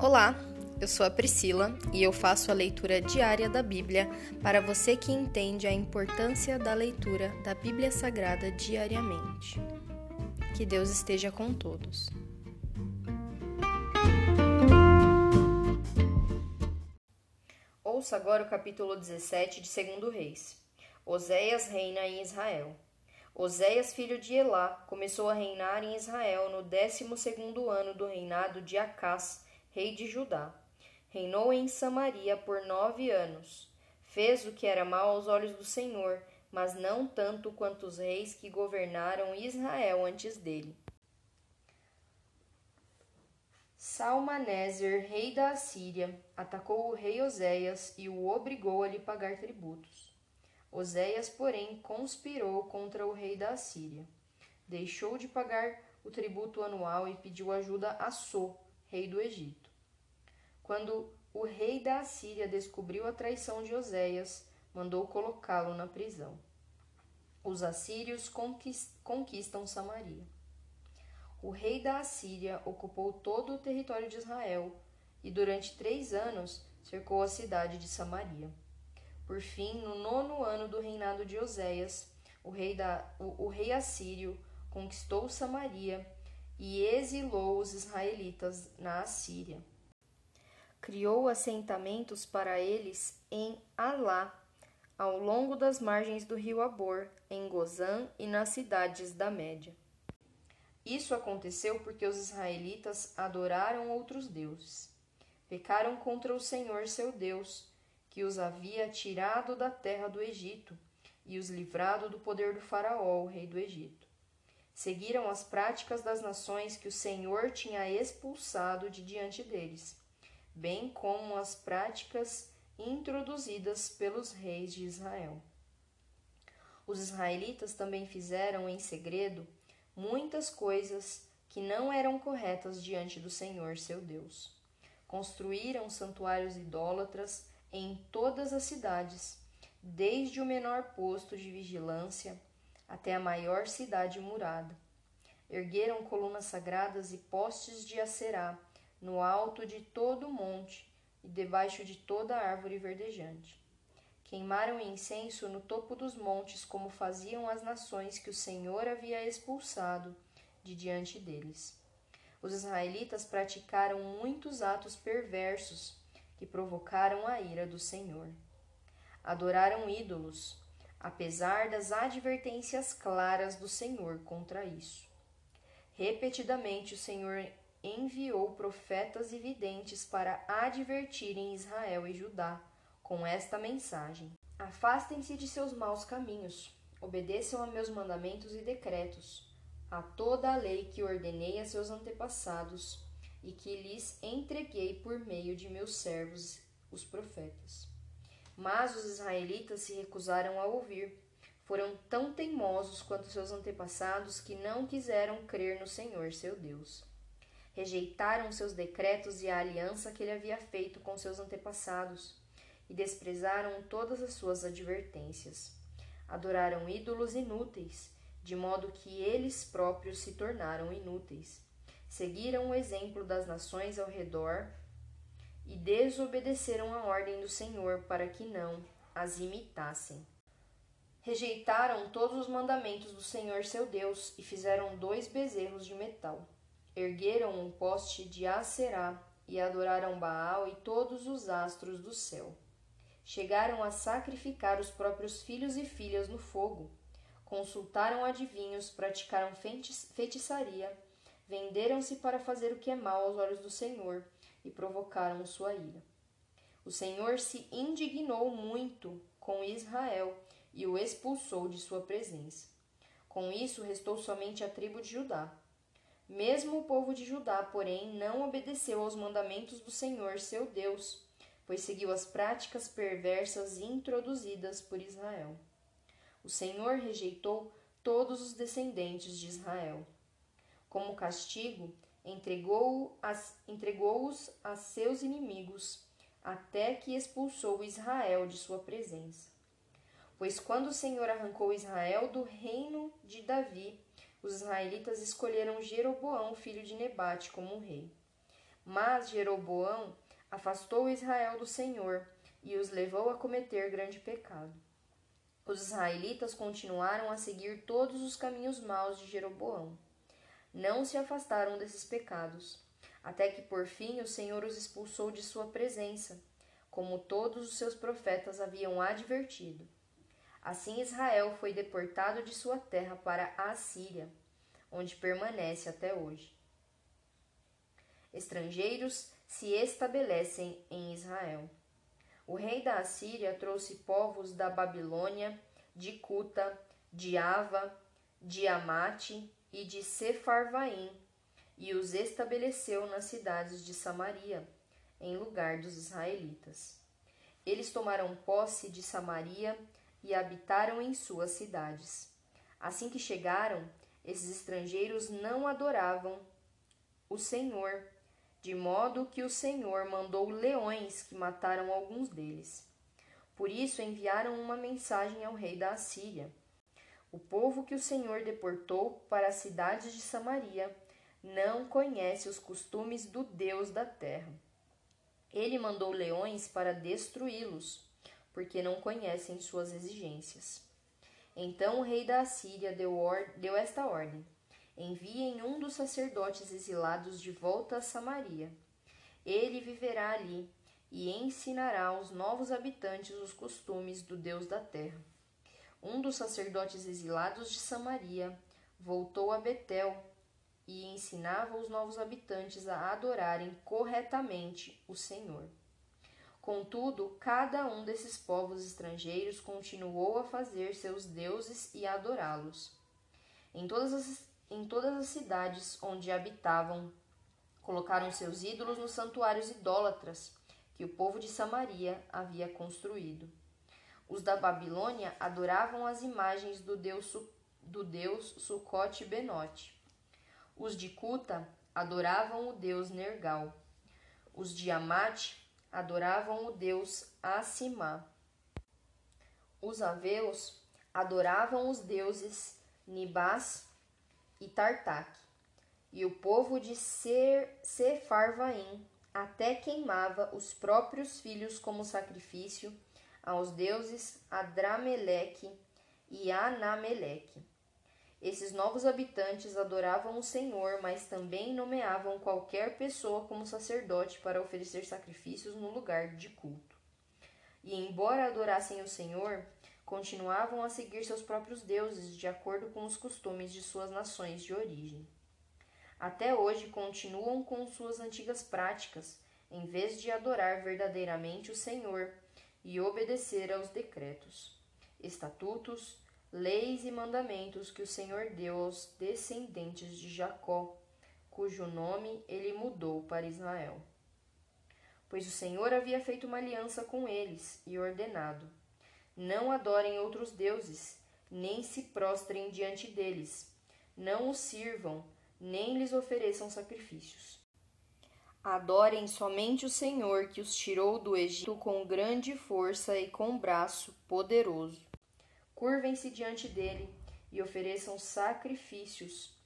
Olá, eu sou a Priscila e eu faço a leitura diária da Bíblia para você que entende a importância da leitura da Bíblia Sagrada diariamente. Que Deus esteja com todos. Ouça agora o capítulo 17 de 2 Reis. Oséias reina em Israel. Oséias, filho de Elá, começou a reinar em Israel no décimo segundo ano do reinado de Acás, rei de Judá. Reinou em Samaria por nove anos. Fez o que era mal aos olhos do Senhor, mas não tanto quanto os reis que governaram Israel antes dele. Salmaneser, rei da Assíria, atacou o rei Oséias e o obrigou a lhe pagar tributos. Oséias, porém, conspirou contra o rei da Assíria. Deixou de pagar o tributo anual e pediu ajuda a So, rei do Egito. Quando o rei da Assíria descobriu a traição de Oséias, mandou colocá-lo na prisão. Os assírios conquistam Samaria. O rei da Assíria ocupou todo o território de Israel e durante três anos cercou a cidade de Samaria. Por fim, no nono ano do reinado de Oséias, o rei, da, o, o rei assírio conquistou Samaria e exilou os israelitas na Assíria criou assentamentos para eles em Alá, ao longo das margens do rio Abor, em Gozã e nas cidades da Média. Isso aconteceu porque os israelitas adoraram outros deuses. Pecaram contra o Senhor seu Deus, que os havia tirado da terra do Egito e os livrado do poder do Faraó, o rei do Egito. Seguiram as práticas das nações que o Senhor tinha expulsado de diante deles bem como as práticas introduzidas pelos reis de Israel. Os israelitas também fizeram em segredo muitas coisas que não eram corretas diante do Senhor seu Deus. Construíram santuários idólatras em todas as cidades, desde o menor posto de vigilância até a maior cidade murada. Ergueram colunas sagradas e postes de acerá no alto de todo o monte e debaixo de toda árvore verdejante. Queimaram incenso no topo dos montes, como faziam as nações que o Senhor havia expulsado de diante deles. Os israelitas praticaram muitos atos perversos que provocaram a ira do Senhor. Adoraram ídolos, apesar das advertências claras do Senhor contra isso. Repetidamente o Senhor enviou profetas e videntes para advertirem Israel e Judá com esta mensagem: Afastem-se de seus maus caminhos, obedeçam a meus mandamentos e decretos, a toda a lei que ordenei a seus antepassados e que lhes entreguei por meio de meus servos, os profetas. Mas os israelitas se recusaram a ouvir. Foram tão teimosos quanto seus antepassados que não quiseram crer no Senhor seu Deus rejeitaram seus decretos e a aliança que ele havia feito com seus antepassados e desprezaram todas as suas advertências. Adoraram ídolos inúteis, de modo que eles próprios se tornaram inúteis. Seguiram o exemplo das nações ao redor e desobedeceram a ordem do Senhor para que não as imitassem. Rejeitaram todos os mandamentos do Senhor seu Deus e fizeram dois bezerros de metal ergueram um poste de Acerá e adoraram Baal e todos os astros do céu. Chegaram a sacrificar os próprios filhos e filhas no fogo. Consultaram adivinhos, praticaram feitiçaria, venderam-se para fazer o que é mal aos olhos do Senhor e provocaram sua ira. O Senhor se indignou muito com Israel e o expulsou de sua presença. Com isso, restou somente a tribo de Judá. Mesmo o povo de Judá, porém, não obedeceu aos mandamentos do Senhor seu Deus, pois seguiu as práticas perversas introduzidas por Israel. O Senhor rejeitou todos os descendentes de Israel. Como castigo, entregou-os entregou a seus inimigos, até que expulsou Israel de sua presença. Pois quando o Senhor arrancou Israel do reino de Davi, os israelitas escolheram Jeroboão, filho de Nebate, como rei. Mas Jeroboão afastou Israel do Senhor e os levou a cometer grande pecado. Os israelitas continuaram a seguir todos os caminhos maus de Jeroboão. Não se afastaram desses pecados, até que por fim o Senhor os expulsou de sua presença, como todos os seus profetas haviam advertido. Assim Israel foi deportado de sua terra para a Assíria, onde permanece até hoje. Estrangeiros se estabelecem em Israel. O rei da Assíria trouxe povos da Babilônia, de Cuta, de Ava, de Amate e de Sefarvaim, e os estabeleceu nas cidades de Samaria, em lugar dos israelitas. Eles tomaram posse de Samaria e habitaram em suas cidades. Assim que chegaram, esses estrangeiros não adoravam o Senhor, de modo que o Senhor mandou leões que mataram alguns deles. Por isso enviaram uma mensagem ao rei da Assíria. O povo que o Senhor deportou para as cidades de Samaria não conhece os costumes do Deus da terra. Ele mandou leões para destruí-los, porque não conhecem suas exigências. Então o rei da Assíria deu, deu esta ordem: Enviem um dos sacerdotes exilados de volta a Samaria. Ele viverá ali e ensinará aos novos habitantes os costumes do Deus da terra. Um dos sacerdotes exilados de Samaria voltou a Betel e ensinava os novos habitantes a adorarem corretamente o Senhor. Contudo, cada um desses povos estrangeiros continuou a fazer seus deuses e adorá-los. Em todas as em todas as cidades onde habitavam, colocaram seus ídolos nos santuários idólatras que o povo de Samaria havia construído. Os da Babilônia adoravam as imagens do deus, do deus Sucote Benote. Os de Cuta adoravam o deus Nergal. Os de Amate adoravam o deus Assimá. Os aveus adoravam os deuses Nibás e Tartak. E o povo de Ser, Sefarvaim até queimava os próprios filhos como sacrifício aos deuses Adrameleque e Anameleque. Esses novos habitantes adoravam o Senhor, mas também nomeavam qualquer pessoa como sacerdote para oferecer sacrifícios no lugar de culto. E embora adorassem o Senhor, continuavam a seguir seus próprios deuses de acordo com os costumes de suas nações de origem. Até hoje continuam com suas antigas práticas, em vez de adorar verdadeiramente o Senhor e obedecer aos decretos, estatutos, leis e mandamentos que o Senhor deu aos descendentes de Jacó, cujo nome ele mudou para Israel. Pois o Senhor havia feito uma aliança com eles e ordenado: não adorem outros deuses, nem se prostrem diante deles. Não os sirvam, nem lhes ofereçam sacrifícios. Adorem somente o Senhor que os tirou do Egito com grande força e com braço poderoso. Curvem-se diante dele e ofereçam sacrifícios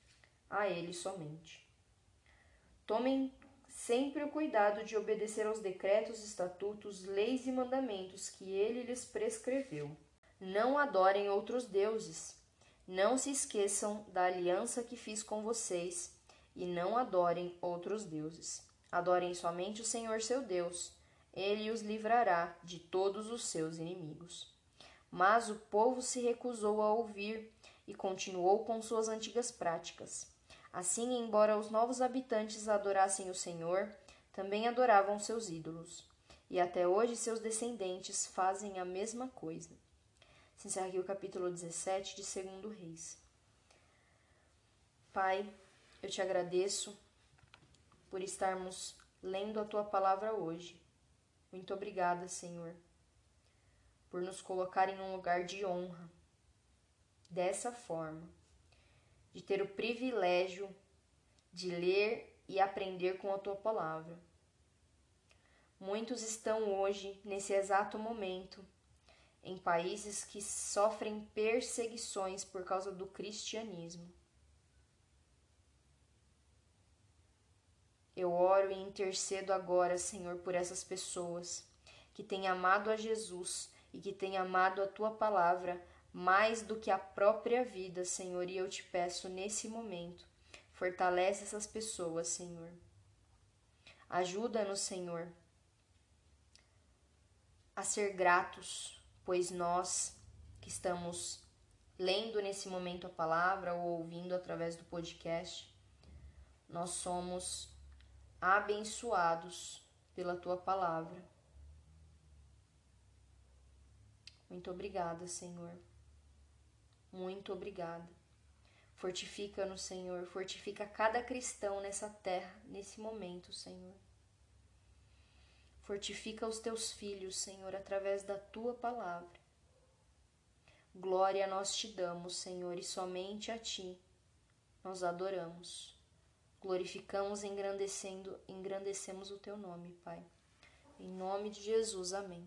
a ele somente. Tomem sempre o cuidado de obedecer aos decretos, estatutos, leis e mandamentos que ele lhes prescreveu. Não adorem outros deuses. Não se esqueçam da aliança que fiz com vocês, e não adorem outros deuses. Adorem somente o Senhor seu Deus. Ele os livrará de todos os seus inimigos. Mas o povo se recusou a ouvir e continuou com suas antigas práticas. Assim, embora os novos habitantes adorassem o Senhor, também adoravam seus ídolos. E até hoje seus descendentes fazem a mesma coisa. Se encerra aqui o capítulo 17 de 2 Reis. Pai, eu te agradeço por estarmos lendo a tua palavra hoje. Muito obrigada, Senhor, por nos colocar em um lugar de honra. Dessa forma de ter o privilégio de ler e aprender com a tua palavra. Muitos estão hoje, nesse exato momento, em países que sofrem perseguições por causa do cristianismo. Eu oro e intercedo agora, Senhor, por essas pessoas que têm amado a Jesus e que têm amado a tua palavra mais do que a própria vida, Senhor, e eu te peço nesse momento, fortalece essas pessoas, Senhor. Ajuda-nos, Senhor, a ser gratos, pois nós que estamos lendo nesse momento a palavra ou ouvindo através do podcast, nós somos abençoados pela tua palavra. Muito obrigada, Senhor. Muito obrigada. Fortifica-nos, Senhor. Fortifica cada cristão nessa terra, nesse momento, Senhor. Fortifica os teus filhos, Senhor, através da tua palavra. Glória nós te damos, Senhor, e somente a ti nós adoramos. Glorificamos engrandecendo, engrandecemos o teu nome, Pai. Em nome de Jesus, amém.